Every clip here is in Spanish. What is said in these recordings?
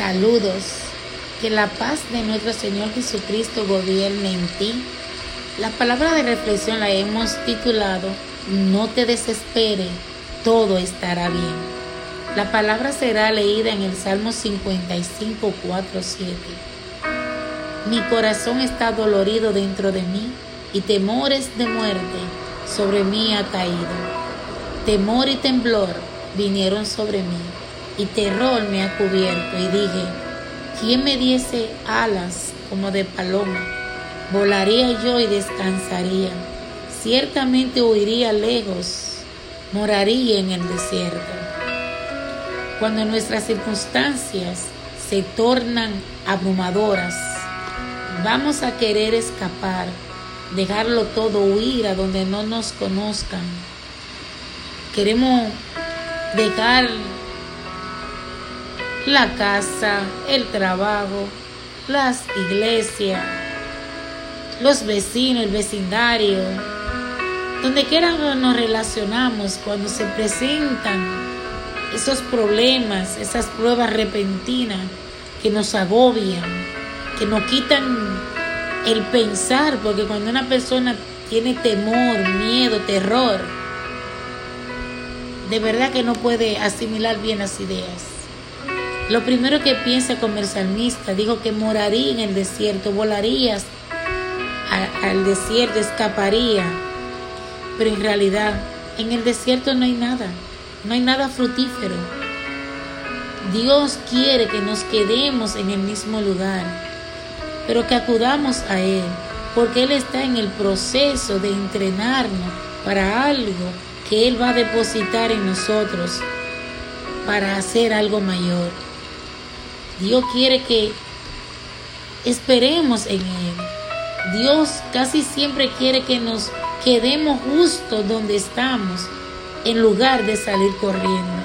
Saludos. Que la paz de nuestro Señor Jesucristo gobierne en ti. La palabra de reflexión la hemos titulado No te desespere, todo estará bien. La palabra será leída en el Salmo 55, 4, 7. Mi corazón está dolorido dentro de mí y temores de muerte sobre mí ha caído. Temor y temblor vinieron sobre mí y terror me ha cubierto y dije, ¿quién me diese alas como de paloma? Volaría yo y descansaría. Ciertamente huiría lejos, moraría en el desierto. Cuando nuestras circunstancias se tornan abrumadoras, vamos a querer escapar, dejarlo todo, huir a donde no nos conozcan. Queremos dejar la casa, el trabajo, las iglesias, los vecinos, el vecindario, donde quiera nos relacionamos cuando se presentan esos problemas, esas pruebas repentinas que nos agobian, que nos quitan el pensar, porque cuando una persona tiene temor, miedo, terror, de verdad que no puede asimilar bien las ideas. Lo primero que piensa como el salmista, dijo que moraría en el desierto, volarías al desierto, escaparía. Pero en realidad, en el desierto no hay nada, no hay nada frutífero. Dios quiere que nos quedemos en el mismo lugar, pero que acudamos a Él, porque Él está en el proceso de entrenarnos para algo que Él va a depositar en nosotros para hacer algo mayor. Dios quiere que esperemos en Él. Dios casi siempre quiere que nos quedemos justo donde estamos en lugar de salir corriendo.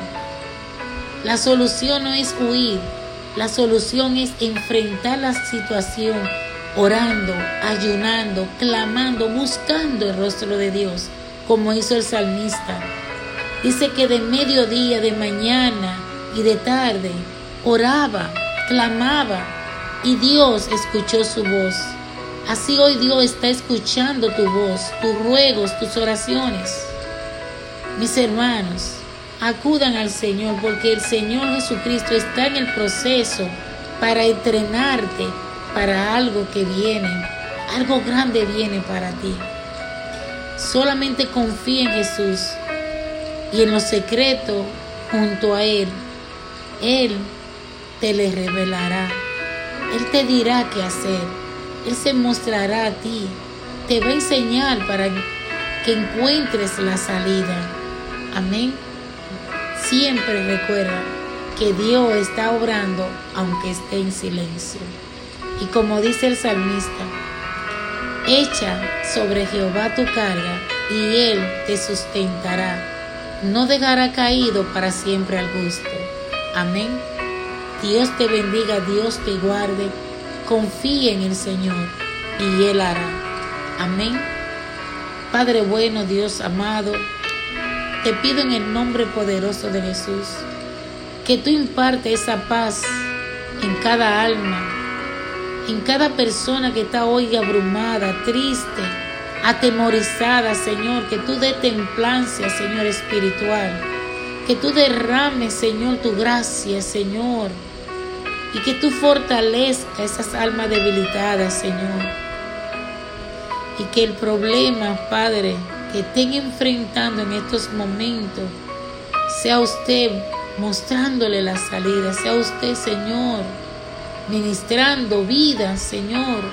La solución no es huir, la solución es enfrentar la situación orando, ayunando, clamando, buscando el rostro de Dios, como hizo el salmista. Dice que de mediodía, de mañana y de tarde oraba, clamaba y Dios escuchó su voz. Así hoy Dios está escuchando tu voz, tus ruegos, tus oraciones. Mis hermanos, acudan al Señor porque el Señor Jesucristo está en el proceso para entrenarte para algo que viene. Algo grande viene para ti. Solamente confía en Jesús y en lo secreto junto a Él. Él te le revelará. Él te dirá qué hacer. Él se mostrará a ti. Te va a enseñar para que encuentres la salida. Amén. Siempre recuerda que Dios está obrando aunque esté en silencio. Y como dice el salmista, echa sobre Jehová tu carga y Él te sustentará. No dejará caído para siempre al gusto. Amén. Dios te bendiga, Dios te guarde. Confía en el Señor y Él hará. Amén. Padre bueno, Dios amado, te pido en el nombre poderoso de Jesús que tú imparte esa paz en cada alma, en cada persona que está hoy abrumada, triste, atemorizada, Señor, que tú dé templanza, Señor espiritual, que tú derrames, Señor, tu gracia, Señor, y que tú fortalezca esas almas debilitadas, Señor, y que el problema, Padre, que estén enfrentando en estos momentos, sea usted mostrándole la salida, sea usted, Señor, ministrando vida, Señor,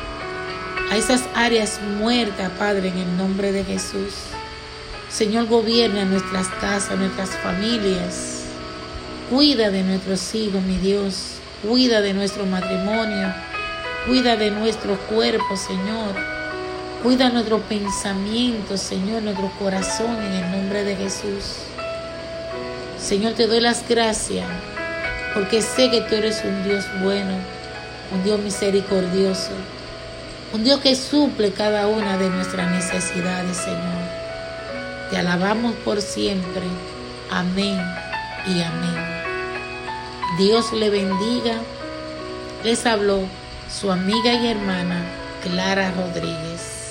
a esas áreas muertas, Padre, en el nombre de Jesús. Señor, gobierna nuestras casas, nuestras familias. Cuida de nuestros hijos, mi Dios. Cuida de nuestro matrimonio. Cuida de nuestro cuerpo, Señor. Cuida nuestro pensamiento, Señor, nuestro corazón en el nombre de Jesús. Señor, te doy las gracias porque sé que tú eres un Dios bueno, un Dios misericordioso, un Dios que suple cada una de nuestras necesidades, Señor. Te alabamos por siempre. Amén y amén. Dios le bendiga Les habló su amiga y hermana Clara Rodríguez.